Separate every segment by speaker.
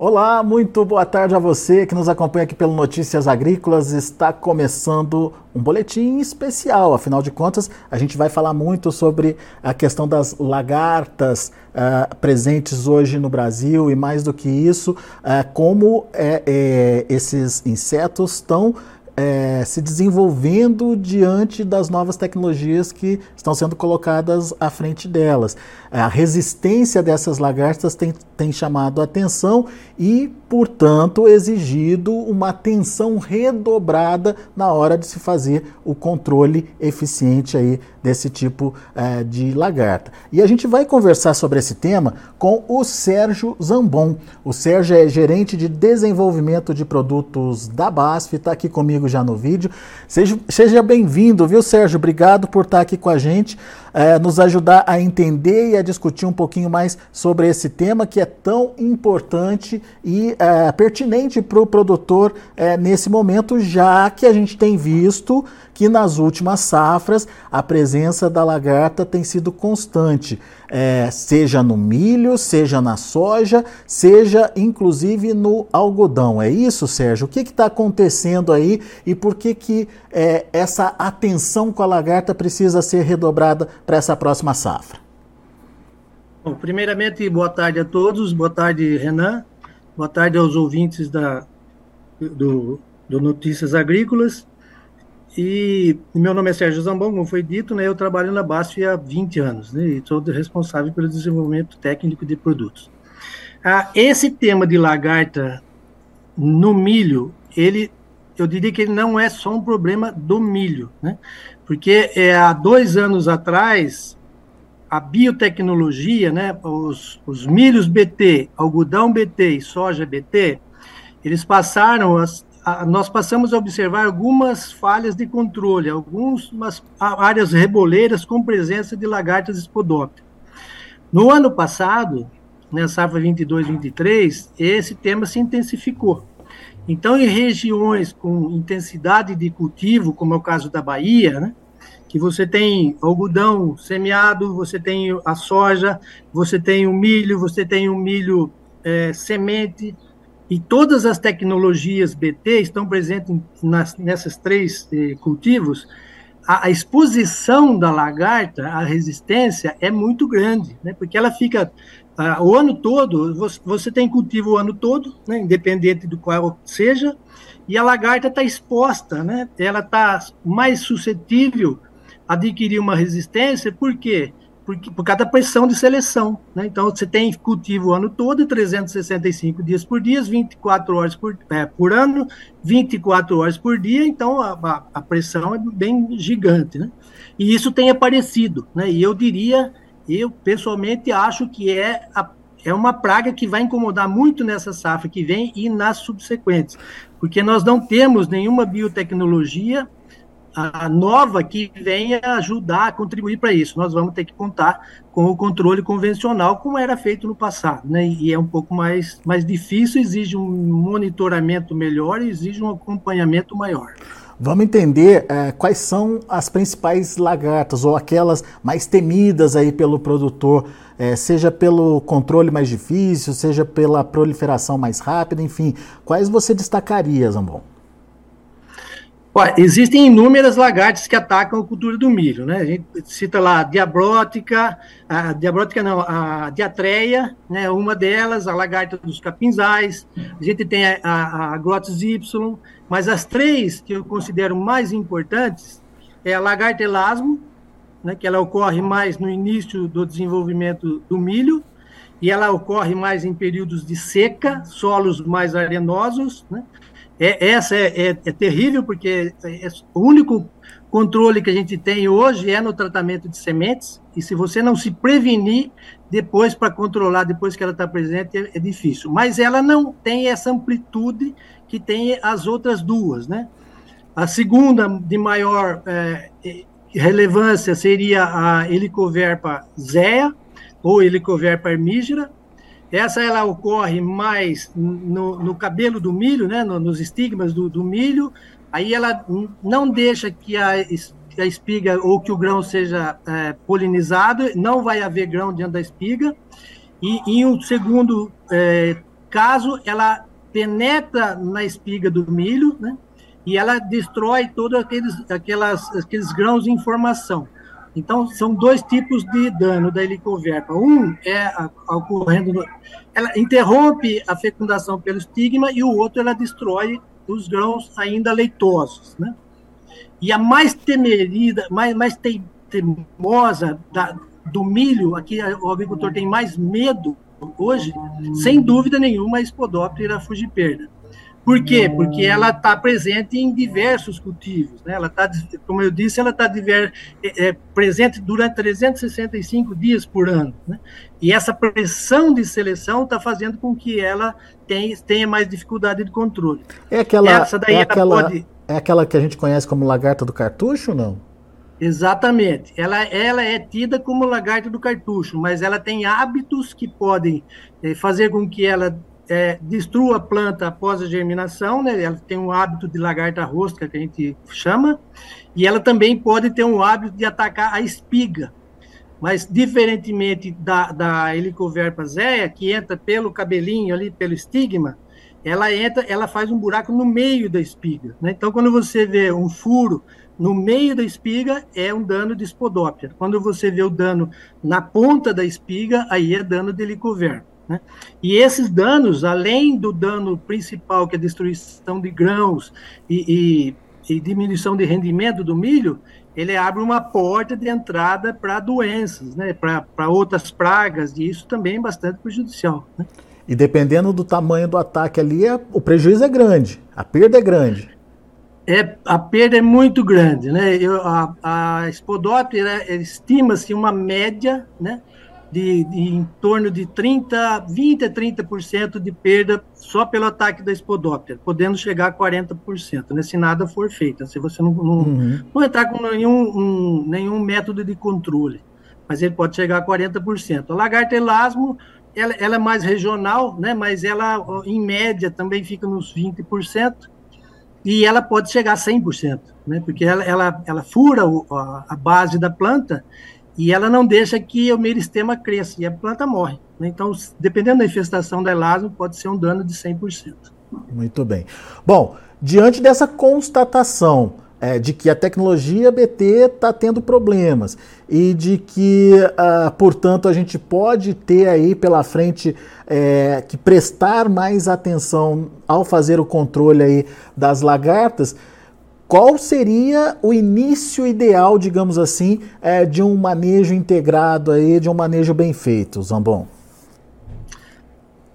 Speaker 1: Olá, muito boa tarde a você que nos acompanha aqui pelo Notícias Agrícolas. Está começando um boletim especial, afinal de contas, a gente vai falar muito sobre a questão das lagartas uh, presentes hoje no Brasil e mais do que isso, uh, como é, é, esses insetos estão é, se desenvolvendo diante das novas tecnologias que estão sendo colocadas à frente delas. A resistência dessas lagartas tem, tem chamado atenção e, portanto, exigido uma atenção redobrada na hora de se fazer o controle eficiente aí desse tipo é, de lagarta. E a gente vai conversar sobre esse tema com o Sérgio Zambon. O Sérgio é gerente de desenvolvimento de produtos da BASF, está aqui comigo já no vídeo. Seja, seja bem-vindo, viu, Sérgio? Obrigado por estar aqui com a gente, é, nos ajudar a entender e a discutir um pouquinho mais sobre esse tema que é tão importante e é, pertinente para o produtor é, nesse momento, já que a gente tem visto que nas últimas safras a presença da lagarta tem sido constante, é, seja no milho, seja na soja, seja inclusive no algodão. É isso, Sérgio? O que está acontecendo aí e por que, que é, essa atenção com a lagarta precisa ser redobrada para essa próxima safra?
Speaker 2: Bom, primeiramente, boa tarde a todos, boa tarde, Renan, boa tarde aos ouvintes da, do, do Notícias Agrícolas. E meu nome é Sérgio Zambon, como foi dito, né, eu trabalho na BASF há 20 anos né, e sou responsável pelo desenvolvimento técnico de produtos. Ah, esse tema de lagarta no milho, ele, eu diria que ele não é só um problema do milho, né, porque é, há dois anos atrás, a biotecnologia, né, os, os milhos BT, algodão BT e soja BT, eles passaram a nós passamos a observar algumas falhas de controle, algumas áreas reboleiras com presença de lagartas espodópteras. No ano passado, na safra 22-23, esse tema se intensificou. Então, em regiões com intensidade de cultivo, como é o caso da Bahia, né, que você tem algodão semeado, você tem a soja, você tem o milho, você tem o milho é, semente, e todas as tecnologias BT estão presentes nas, nessas três eh, cultivos. A, a, exposição da lagarta à resistência é muito grande, né? porque ela fica ah, o ano todo, você, tem cultivo o ano todo, né? independente do qual seja, e a lagarta está exposta, né? ela está mais suscetível a adquirir uma resistência, por quê? por, por causa da pressão de seleção. Né? Então, você tem cultivo o ano todo, 365 dias por dia, 24 horas por, é, por ano, 24 horas por dia, então a, a, a, pressão é bem gigante. Né? E isso tem aparecido. Né? E eu diria, eu pessoalmente acho que é, a, é uma praga que vai incomodar muito nessa safra que vem e nas subsequentes, porque nós não temos nenhuma biotecnologia a nova que venha ajudar a contribuir para isso. Nós vamos ter que contar com o controle convencional, como era feito no passado, né? E é um pouco mais, mais difícil, exige um monitoramento melhor, exige um acompanhamento maior.
Speaker 1: Vamos entender é, quais são as principais lagartas ou aquelas mais temidas aí pelo produtor, é, seja pelo controle mais difícil, seja pela proliferação mais rápida, enfim. Quais você destacaria, Zambon?
Speaker 2: Existem inúmeras lagartas que atacam a cultura do milho, né? A gente cita lá a diabrótica, a diabrótica não, a diatreia, né? Uma delas, a lagarta dos capinzais, a gente tem a, a, a Glotis Y, mas as três que eu considero mais importantes é a lagarta elasmo, né? Que ela ocorre mais no início do desenvolvimento do milho, e ela ocorre mais em períodos de seca, solos mais arenosos, né? É, essa é, é, é, terrível, porque é, é, o único controle que a gente tem hoje é no tratamento de sementes, e se você não se prevenir depois para controlar, depois que ela está presente, é, é, difícil. Mas ela não tem essa amplitude que tem as outras duas, né? A segunda, de maior é, relevância, seria a Helicoverpa zea, ou Helicoverpa armígera, essa ela ocorre mais no, no cabelo do milho, né, no, nos estigmas do, do, milho. Aí ela não deixa que a, a espiga ou que o grão seja é, polinizado, não vai haver grão dentro da espiga. E, em um segundo é, caso ela penetra na espiga do milho, né? E ela destrói todos aqueles, aquelas, aqueles grãos de informação. Então, são dois tipos de dano da helicoverpa. Um é ocorrendo, no, ela interrompe a fecundação pelo estigma e o outro ela destrói os grãos ainda leitosos, né? E a mais temerida, mais, mais teimosa da, do milho, aqui o agricultor tem mais medo hoje, sem dúvida nenhuma, a Spodoptera fugiperda. Por quê? Porque ela está presente em diversos cultivos. Né? Ela está, como eu disse, ela está é, é, presente durante 365 dias por ano. Né? E essa pressão de seleção está fazendo com que ela tenha, tenha, mais dificuldade de controle.
Speaker 1: É aquela, essa daí é aquela, pode... é aquela que a gente conhece como lagarta do cartucho, não?
Speaker 2: Exatamente. Ela, ela é tida como lagarta do cartucho, mas ela tem hábitos que podem é, fazer com que ela é, destrua a planta após a germinação, né? Ela tem um hábito de lagarta rosca, que a gente chama, e ela também pode ter um hábito de atacar a espiga. Mas, diferentemente da, da Helicoverpa zea, que entra pelo cabelinho ali, pelo estigma, ela entra, ela faz um buraco no meio da espiga. Né? Então, quando você vê um furo no meio da espiga, é um dano de espodóptera. Quando você vê o dano na ponta da espiga, aí é dano de helicoverpa. Né? E esses danos, além do dano principal, que é a destruição de grãos e, e, e diminuição de rendimento do milho, ele abre uma porta de entrada para doenças, né? para outras pragas, e isso também é bastante prejudicial. Né?
Speaker 1: E dependendo do tamanho do ataque ali, é, o prejuízo é grande, a perda é grande.
Speaker 2: É, a perda é muito grande, né? Eu, a, a estima-se uma média, né? De, de, em torno de 30, 20 a 30% de perda só pelo ataque da espodóptera, podendo chegar a 40%, né, se nada for feito, se você não, não, uhum. não entrar com nenhum, um, nenhum método de controle, mas ele pode chegar a 40%. A lagarta elasmo, ela, ela é mais regional, né, mas ela, em média, também fica nos 20%, e ela pode chegar a 100%, né, porque ela, ela, ela fura a, a base da planta e ela não deixa que o meristema cresça e a planta morre. Né? Então, dependendo da infestação da elasmo, pode ser um dano de 100%.
Speaker 1: Muito bem. Bom, diante dessa constatação é, de que a tecnologia BT está tendo problemas e de que, uh, portanto, a gente pode ter aí pela frente é, que prestar mais atenção ao fazer o controle aí das lagartas, qual seria o início ideal, digamos assim, é, de um manejo integrado aí, de um manejo bem feito, Zambon?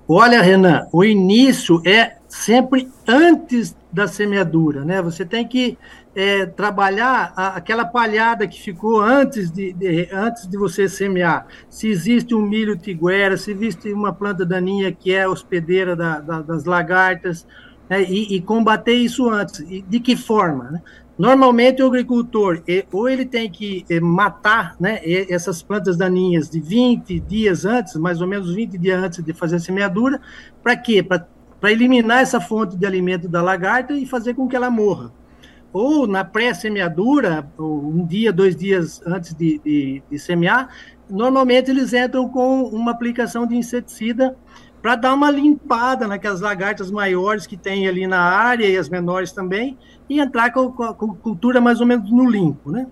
Speaker 2: Olha, Renan, o início é sempre antes da semeadura, né? Você tem que é, trabalhar a, aquela palhada que ficou antes de, de, antes de você semear. Se existe um milho tiguera, se existe uma planta daninha que é hospedeira da, da, das lagartas, né, e, e, combater isso antes. E de que forma? Né? Normalmente o agricultor, ou ele tem que matar né, essas plantas daninhas de 20 dias antes, mais ou menos 20 dias antes de fazer a semeadura, para quê? Para eliminar essa fonte de alimento da lagarta e fazer com que ela morra. Ou na pré-semeadura, um dia, dois dias antes de, de, de semear, normalmente eles entram com uma aplicação de inseticida para dar uma limpada naquelas lagartas maiores que tem ali na área e as menores também, e entrar com, com a cultura mais ou menos no limpo, né?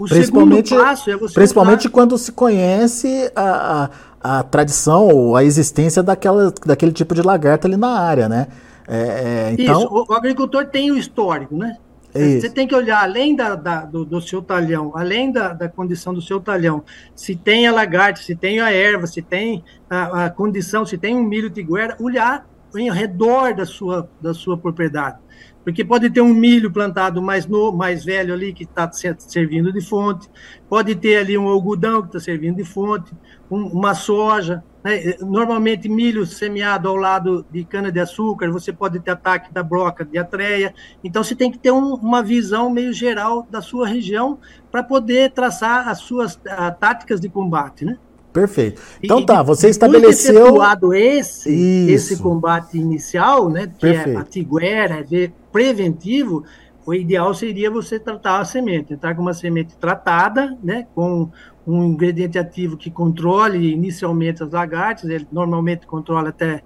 Speaker 1: O principalmente, segundo passo é você Principalmente usar... quando se conhece a, a, a, tradição ou a existência daquela, daquele tipo de lagarta ali na área, né?
Speaker 2: É, é, então... Isso, o, o agricultor tem o histórico, né? Você tem que olhar além da, da do, do, seu talhão, além da, da, condição do seu talhão, se tem a lagarta, se tem a erva, se tem a, a condição, se tem um milho tiguera, olhar em redor da sua, da sua propriedade. Porque pode ter um milho plantado mais, no, mais velho ali que está servindo de fonte, pode ter ali um algodão que está servindo de fonte, um, uma soja, né? Normalmente, milho semeado ao lado de cana-de-açúcar, você pode ter ataque da broca de atreia. Então, você tem que ter um, uma visão meio geral da sua região para poder traçar as suas a, táticas de combate, né?
Speaker 1: Perfeito. Então e, tá, você estabeleceu.
Speaker 2: esse, esse combate inicial, né? Que é Perfeito. é a tiguera, é preventivo, o ideal seria você tratar a semente, entrar com uma semente tratada, né? Com um ingrediente ativo que controle inicialmente as lagartas, ele normalmente controla até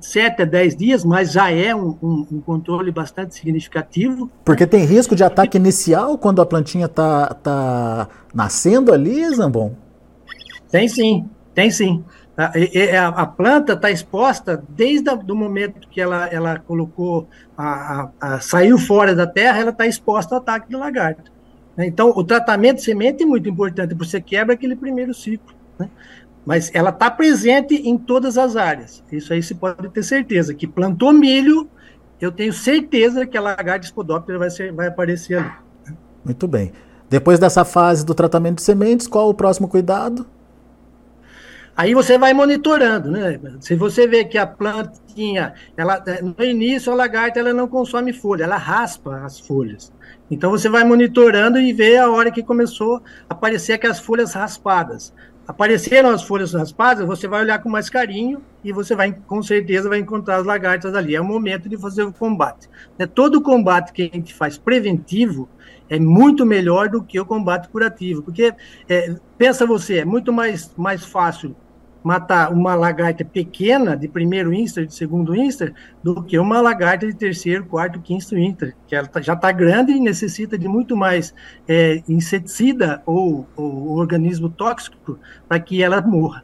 Speaker 2: 7 a 10 dias, mas já é um, um, um, controle bastante significativo.
Speaker 1: Porque tem risco de ataque inicial quando a plantinha está tá nascendo ali, Zambon?
Speaker 2: Tem sim, tem sim. A, a, a planta está exposta desde o momento que ela, ela colocou, a, a, saiu fora da terra, ela está exposta ao ataque do lagarto. Então, o tratamento de semente é muito importante, porque você quebra aquele primeiro ciclo. Né? Mas ela está presente em todas as áreas. Isso aí você pode ter certeza. Que plantou milho, eu tenho certeza que a lagarta espodóptera vai, ser, vai aparecer ali.
Speaker 1: Muito bem. Depois dessa fase do tratamento de sementes, qual o próximo cuidado?
Speaker 2: Aí você vai monitorando, né? Se você vê que a plantinha, ela, no início a lagarta ela não consome folha, ela raspa as folhas. Então você vai monitorando e vê a hora que começou a aparecer aquelas folhas raspadas. Apareceram as folhas raspadas, você vai olhar com mais carinho e você vai, com certeza, vai encontrar as lagartas ali. É o momento de fazer o combate. É, todo o combate que a gente faz preventivo é muito melhor do que o combate curativo, porque é, pensa você, é muito mais, mais fácil matar uma lagarta pequena de primeiro instar, de segundo instar, do que uma lagarta de terceiro, quarto, quinto instar, que ela tá, já está grande e necessita de muito mais é, inseticida ou, ou organismo tóxico para que ela morra.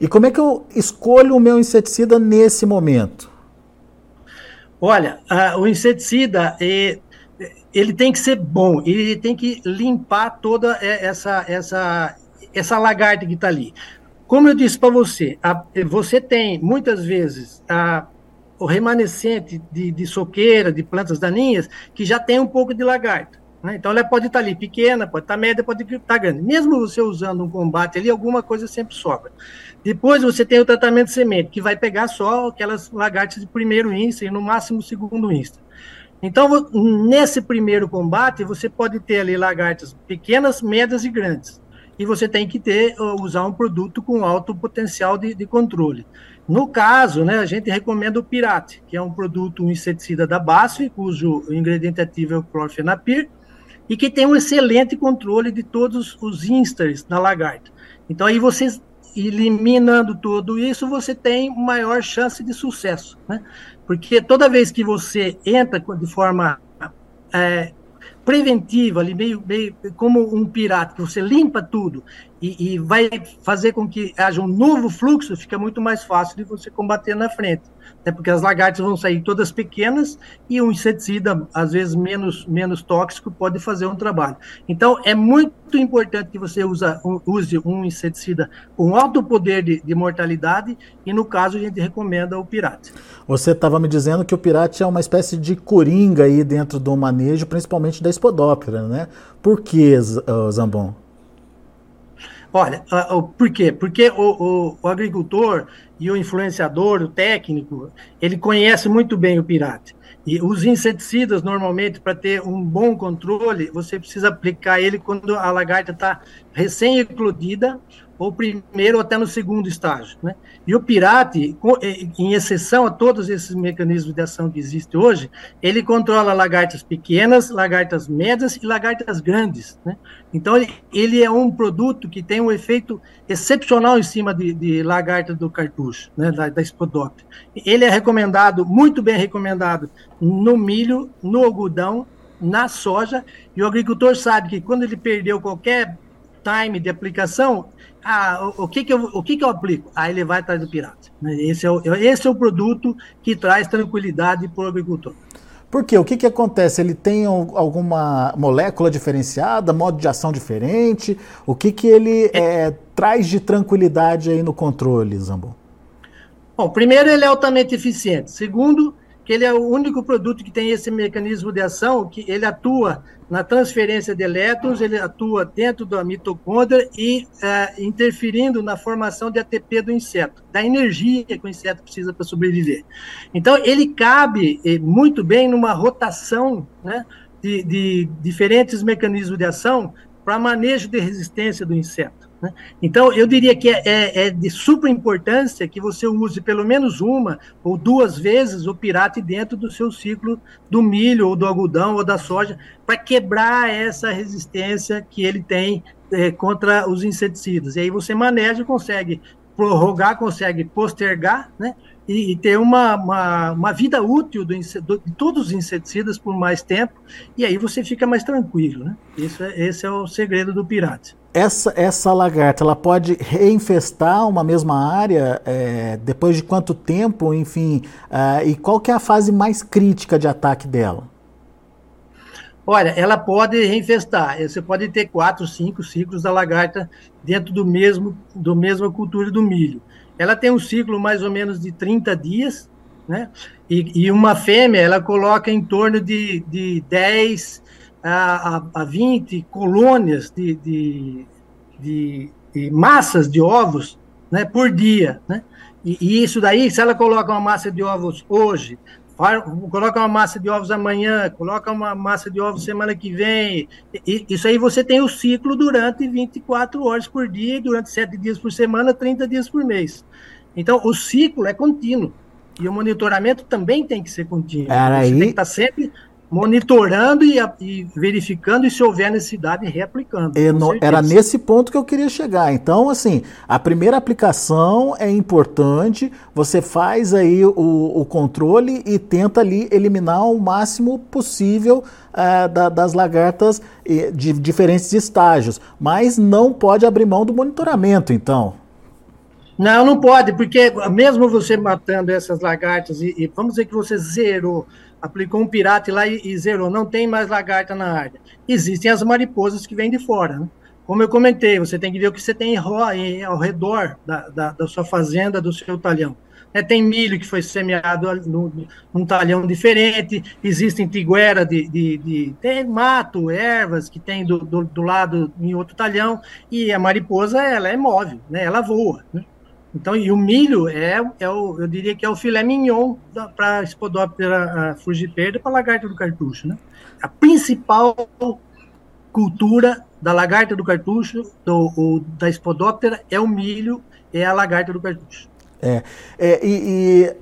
Speaker 1: E como é que eu escolho o meu inseticida nesse momento?
Speaker 2: Olha, a, o inseticida é, ele tem que ser bom, ele tem que limpar toda essa essa essa lagarta que está ali. Como eu disse para você, a, você tem muitas vezes a, o remanescente de, de soqueira, de plantas daninhas, que já tem um pouco de lagarta. Né? Então ela pode estar tá ali pequena, pode estar tá média, pode estar tá grande. Mesmo você usando um combate ali, alguma coisa sempre sobra. Depois você tem o tratamento de semente, que vai pegar só aquelas lagartas de primeiro insta e no máximo segundo insta. Então, nesse primeiro combate, você pode ter ali lagartas pequenas, médias e grandes e você tem que ter usar um produto com alto potencial de, de controle. No caso, né, a gente recomenda o Pirate, que é um produto um inseticida da BASF, cujo ingrediente ativo é o clorfenapir, e que tem um excelente controle de todos os instars da lagarta. Então aí você eliminando tudo isso, você tem maior chance de sucesso, né? Porque toda vez que você entra de forma é, preventiva, ali, meio, meio como um pirata, que você limpa tudo e, e, vai fazer com que haja um novo fluxo, fica muito mais fácil de você combater na frente. Né? Porque as lagartas vão sair todas pequenas e um inseticida, às vezes menos, menos tóxico, pode fazer um trabalho. Então, é muito importante que você usa, use um inseticida com alto poder de, de mortalidade e, no caso, a gente recomenda o Pirate.
Speaker 1: Você estava me dizendo que o Pirate é uma espécie de coringa aí dentro do manejo, principalmente da espodóptera, né? Por que, Zambon?
Speaker 2: Olha, por quê? Porque o, o, o, agricultor e o influenciador, o técnico, ele conhece muito bem o pirata. E os inseticidas, normalmente, para ter um bom controle, você precisa aplicar ele quando a lagarta está recém-eclodida ou primeiro ou até no segundo estágio. Né? E o Pirate, eh, em exceção a todos esses mecanismos de ação que existem hoje, ele controla lagartas pequenas, lagartas médias e lagartas grandes. Né? Então, ele, é um produto que tem um efeito excepcional em cima de, de lagarta do cartucho, né? da, da Spodoptera. Ele é recomendado, muito bem recomendado, no milho, no algodão, na soja, e o agricultor sabe que quando ele perdeu qualquer time de aplicação, ah, o, o, que, que, eu, o que, que eu aplico? Aí ele vai atrás do pirata. Né? Esse é o, esse é o produto que traz tranquilidade para o agricultor.
Speaker 1: Por quê? O que, que acontece? Ele tem alguma molécula diferenciada, modo de ação diferente? O que, que ele é, traz de tranquilidade aí no controle, Zambo?
Speaker 2: Bom, primeiro, ele é altamente eficiente. Segundo, que ele é o único produto que tem esse mecanismo de ação, que ele atua na transferência de elétrons, ele atua dentro da mitocôndria e é, interferindo na formação de ATP do inseto, da energia que o inseto precisa para sobreviver. Então, ele cabe é, muito bem numa rotação né, de, de diferentes mecanismos de ação para manejo de resistência do inseto. Né? Então, eu diria que é, é, é, de super importância que você use pelo menos uma ou duas vezes o pirate dentro do seu ciclo do milho, ou do algodão, ou da soja, para quebrar essa resistência que ele tem é, contra os inseticidas. E aí você maneja e consegue prorrogar, consegue postergar, né? E, e ter uma, uma, uma, vida útil do, do, de todos os inseticidas por mais tempo, e aí você fica mais tranquilo, né? Isso é, esse é o segredo do pirata.
Speaker 1: Essa, essa lagarta, ela pode reinfestar uma mesma área é, depois de quanto tempo, enfim, uh, e qual que é a fase mais crítica de ataque dela?
Speaker 2: Olha, ela pode reinfestar. Você pode ter quatro, cinco ciclos da lagarta dentro do mesmo, do mesma cultura do milho. Ela tem um ciclo mais ou menos de 30 dias, né? E, e uma fêmea, ela coloca em torno de, de 10 a, a, a 20 colônias de, de, de, de, massas de ovos né, por dia, né? E, e isso daí, se ela coloca uma massa de ovos hoje, coloca uma massa de ovos amanhã, coloca uma massa de ovos semana que vem. E, isso aí você tem o ciclo durante 24 horas por dia, durante 7 dias por semana, 30 dias por mês. Então, o ciclo é contínuo. E o monitoramento também tem que ser contínuo.
Speaker 1: Era
Speaker 2: você
Speaker 1: aí...
Speaker 2: tem que estar sempre monitorando e, e, verificando e se houver necessidade reaplicando.
Speaker 1: era nesse ponto que eu queria chegar. Então, assim, a primeira aplicação é importante. Você faz aí o, o controle e tenta ali eliminar o máximo possível uh, da, das lagartas de diferentes estágios, mas não pode abrir mão do monitoramento. Então.
Speaker 2: Não, não pode, porque mesmo você matando essas lagartas e, e vamos dizer que você zerou aplicou um pirata lá e, e, zerou, não tem mais lagarta na área. Existem as mariposas que vêm de fora. Né? Como eu comentei, você tem que ver o que você tem ao redor da, da, da sua fazenda, do seu talhão. É, tem milho que foi semeado no, num talhão diferente, existem tiguera de, de, de, tem mato, ervas que tem do, do, do, lado em outro talhão, e a mariposa ela é móvel, né? ela voa. Né? Então, e o milho é, é o, eu diria que é o filé mignon para a Spodoptera frugiperda para a lagarta do cartucho, né? A principal cultura da lagarta do cartucho, do, o, da Spodoptera, é o milho, é a lagarta do cartucho.
Speaker 1: É, é e, e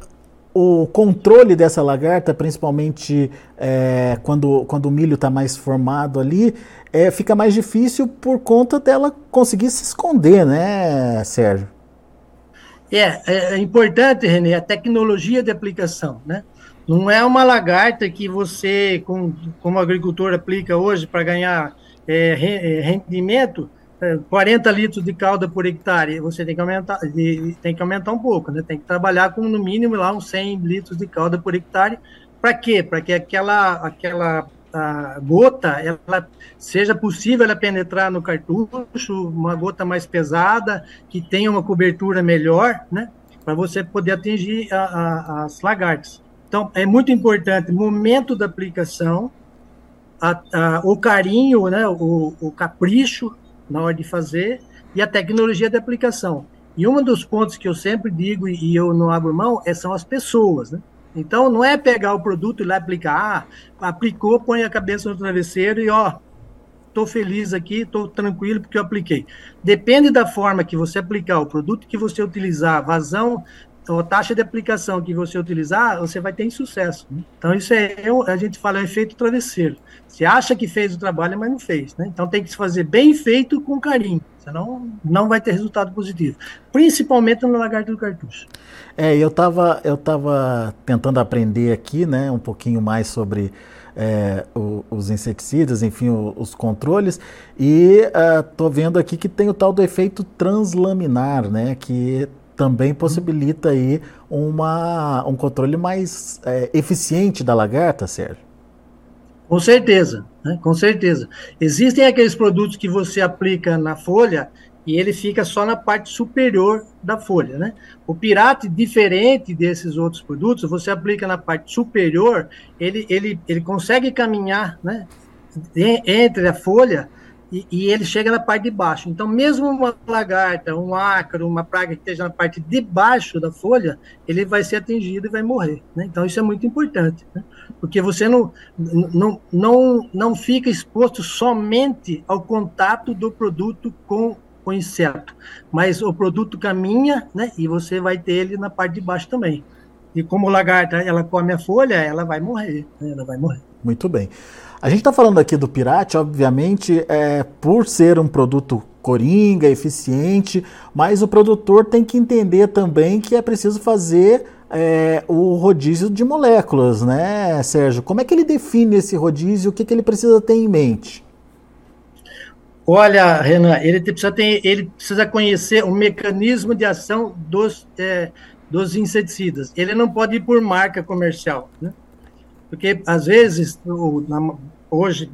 Speaker 1: o controle dessa lagarta, principalmente é, quando, quando o milho está mais formado ali, é, fica mais difícil por conta dela conseguir se esconder, né, Sérgio?
Speaker 2: É, é, é importante, Renê, a tecnologia de aplicação, né? Não é uma lagarta que você, como, agricultor, aplica hoje para ganhar é, é rendimento, 40 é, litros de calda por hectare, você tem que aumentar, tem que aumentar um pouco, né? Tem que trabalhar com no mínimo lá uns 100 litros de calda por hectare. Para quê? Para que aquela, aquela a gota ela seja possível ela penetrar no cartucho, uma gota mais pesada, que tenha uma cobertura melhor, né? Para você poder atingir a, a, as lagartas. Então, é muito importante momento da aplicação, a, o carinho, né? O, o capricho na hora de fazer e a tecnologia de aplicação. E um dos pontos que eu sempre digo e eu não abro mão é, são as pessoas, né? Então, não é pegar o produto e lá aplicar. Ah, aplicou, põe a cabeça no travesseiro e, ó, estou feliz aqui, estou tranquilo porque eu apliquei. Depende da forma que você aplicar, o produto que você utilizar, vazão, a taxa de aplicação que você utilizar, você vai ter sucesso. Né? Então, isso é, a gente fala, é efeito travesseiro. Você acha que fez o trabalho, mas não fez. Né? Então, tem que se fazer bem feito com carinho senão não vai ter resultado positivo, principalmente no lagarto do cartucho.
Speaker 1: É, eu estava eu tava tentando aprender aqui, né, um pouquinho mais sobre é, o, os inseticidas, enfim, o, os controles, e estou uh, vendo aqui que tem o tal do efeito translaminar, né, que também possibilita aí uma, um controle mais é, eficiente da lagarta, Sérgio.
Speaker 2: Com certeza, né? com certeza. Existem aqueles produtos que você aplica na folha e ele fica só na parte superior da folha, né? O pirate, diferente desses outros produtos, você aplica na parte superior, ele, ele, ele consegue caminhar, né? Entre a folha e, e, ele chega na parte de baixo. Então, mesmo uma lagarta, um ácaro, uma praga que esteja na parte de baixo da folha, ele vai ser atingido e vai morrer. Né? Então, isso é muito importante, né? porque você não, não, não, não fica exposto somente ao contato do produto com o inseto, mas o produto caminha né? e você vai ter ele na parte de baixo também. E como a lagarta ela come a folha, ela vai morrer. Né? Ela vai morrer.
Speaker 1: Muito bem. A gente está falando aqui do Pirate, obviamente, é, por ser um produto coringa, eficiente, mas o produtor tem que entender também que é preciso fazer é, o rodízio de moléculas, né, Sérgio? Como é que ele define esse rodízio? O que, que ele precisa ter em mente?
Speaker 2: Olha, Renan, ele precisa, ter, ele precisa conhecer o mecanismo de ação dos, é, dos inseticidas. Ele não pode ir por marca comercial, né? Porque, às vezes, na, hoje,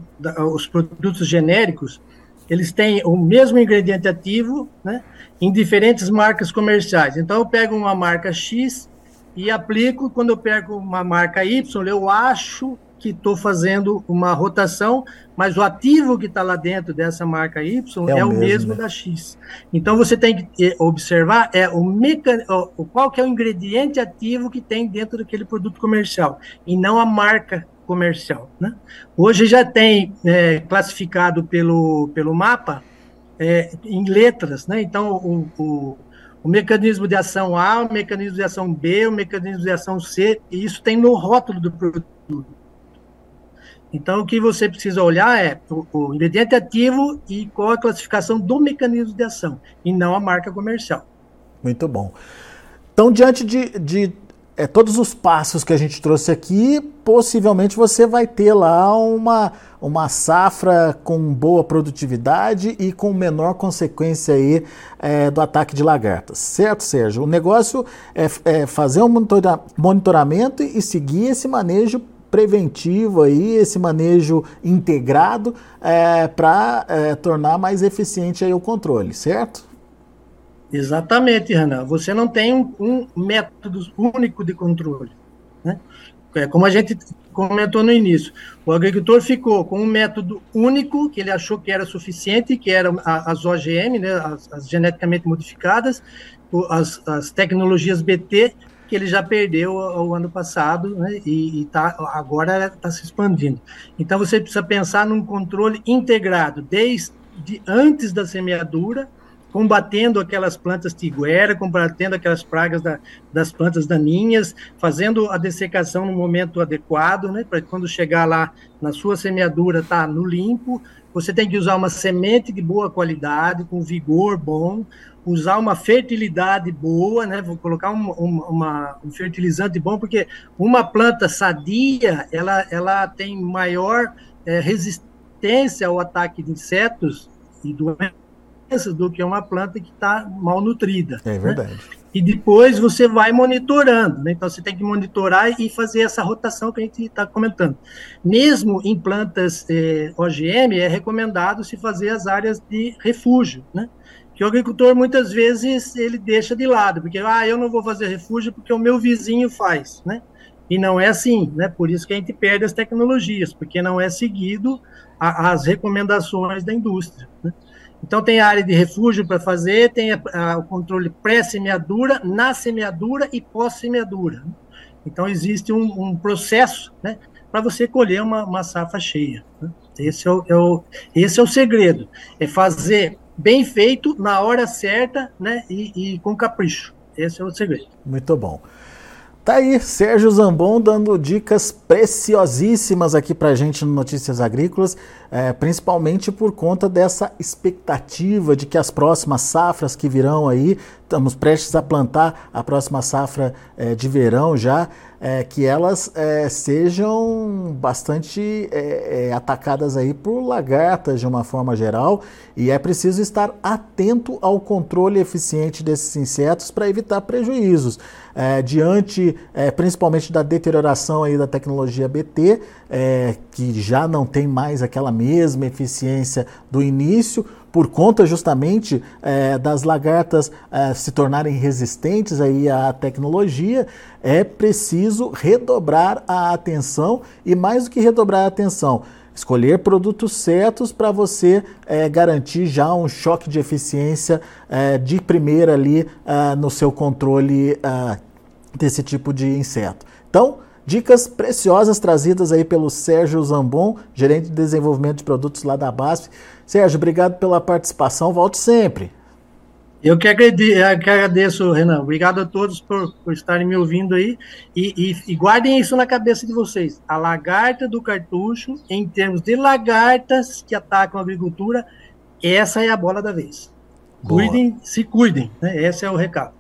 Speaker 2: os produtos genéricos, eles têm o mesmo ingrediente ativo, né? Em diferentes marcas comerciais. Então, eu pego uma marca X e aplico, quando eu pego uma marca Y, eu acho que estou fazendo uma rotação, mas o ativo que está lá dentro dessa marca Y é, é o mesmo, mesmo né? da X. Então você tem que eh, observar é o mecan... qual que é o ingrediente ativo que tem dentro daquele produto comercial e não a marca comercial. Né? Hoje já tem é, classificado pelo, pelo mapa é, em letras, né? Então o, o, o mecanismo de ação A, o mecanismo de ação B, o mecanismo de ação C, e isso tem no rótulo do produto. Então, o que você precisa olhar é o, o ingrediente ativo e qual a classificação do mecanismo de ação, e não a marca comercial.
Speaker 1: Muito bom. Então, diante de, de é, todos os passos que a gente trouxe aqui, possivelmente você vai ter lá uma, uma safra com boa produtividade e com menor consequência aí é, do ataque de lagartas. Certo, Sérgio? O negócio é, é fazer um monitora, monitoramento e seguir esse manejo preventivo aí, esse manejo integrado é, para é, tornar mais eficiente aí o controle, certo?
Speaker 2: Exatamente, Renan. Você não tem um, um método único de controle. Né? É, como a gente comentou no início, o agricultor ficou com um método único que ele achou que era suficiente, que eram as OGM, né, as, as geneticamente modificadas, as, as tecnologias BT, que ele já perdeu o ano passado né, e, e tá, agora está se expandindo. Então você precisa pensar num controle integrado, desde antes da semeadura, combatendo aquelas plantas tiguera, combatendo aquelas pragas da, das plantas daninhas, fazendo a dessecação no momento adequado, né, para quando chegar lá na sua semeadura tá no limpo. Você tem que usar uma semente de boa qualidade, com vigor bom, usar uma fertilidade boa, né? Vou colocar um, um, uma, um fertilizante bom, porque uma planta sadia, ela, ela tem maior é, resistência ao ataque de insetos e doenças do que uma planta que está mal nutrida.
Speaker 1: É verdade. Né?
Speaker 2: E depois você vai monitorando, né? Então você tem que monitorar e fazer essa rotação que a gente está comentando. Mesmo em plantas é, OGM, é recomendado se fazer as áreas de refúgio, né? que o agricultor muitas vezes ele deixa de lado, porque ah, eu não vou fazer refúgio porque o meu vizinho faz, né? E não é assim, né? Por isso que a gente perde as tecnologias, porque não é seguido a, as recomendações da indústria. Né? Então tem a área de refúgio para fazer, tem a, a, o controle pré-semeadura, na semeadura e pós-semeadura. Então existe um, um processo, né? Para você colher uma, uma safra cheia. Né? Esse é, o, é o, esse é o segredo, é fazer bem feito, na hora certa, né? E, e, com capricho. Esse é o segredo.
Speaker 1: Muito bom. Tá aí, Sérgio Zambon dando dicas preciosíssimas aqui pra gente no Notícias Agrícolas, é, principalmente por conta dessa expectativa de que as próximas safras que virão aí, estamos prestes a plantar a próxima safra é, de verão já, é, que elas é, sejam bastante é, é, atacadas aí por lagartas de uma forma geral e é preciso estar atento ao controle eficiente desses insetos para evitar prejuízos. Diante principalmente da deterioração aí da tecnologia BT, que já não tem mais aquela mesma eficiência do início, por conta justamente é, das lagartas é, se tornarem resistentes aí à tecnologia, é preciso redobrar a atenção e mais do que redobrar a atenção, escolher produtos certos para você é, garantir já um choque de eficiência de primeira ali é, no seu controle é, desse tipo de inseto. Então, Dicas preciosas trazidas aí pelo Sérgio Zambon, gerente de desenvolvimento de produtos lá da BASF. Sérgio, obrigado pela participação. Volte sempre.
Speaker 2: Eu que agradeço, Renan. Obrigado a todos por, por estarem me ouvindo aí. E, e, e, guardem isso na cabeça de vocês. A lagarta do cartucho, em termos de lagartas que atacam a agricultura, essa é a bola da vez. Boa. Cuidem, se cuidem, né? Esse é o recado.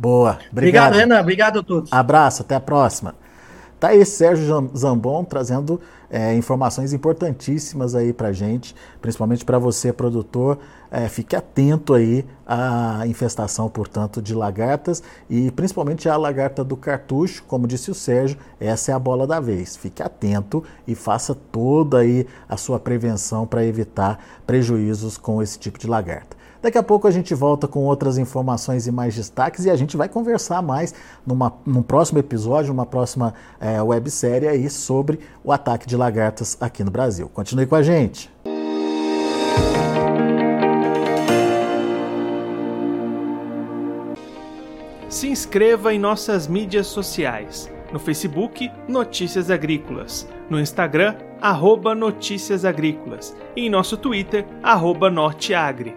Speaker 1: Boa. Obrigado.
Speaker 2: Obrigado, Renan. Obrigado a todos.
Speaker 1: Abraço, até a próxima. Tá aí Sérgio Zambon trazendo é, informações importantíssimas aí para gente, principalmente para você, produtor. É, fique atento aí à infestação, portanto, de lagartas e principalmente a lagarta do cartucho, como disse o Sérgio, essa é a bola da vez. Fique atento e faça toda aí a sua prevenção para evitar prejuízos com esse tipo de lagarta. Daqui a pouco a gente volta com outras informações e mais destaques e a gente vai conversar mais numa, num próximo episódio, numa próxima é, websérie aí sobre o ataque de lagartas aqui no Brasil. Continue com a gente.
Speaker 3: Se inscreva em nossas mídias sociais. No Facebook, Notícias Agrícolas. No Instagram, arroba Notícias Agrícolas. E em nosso Twitter, arroba Norteagri.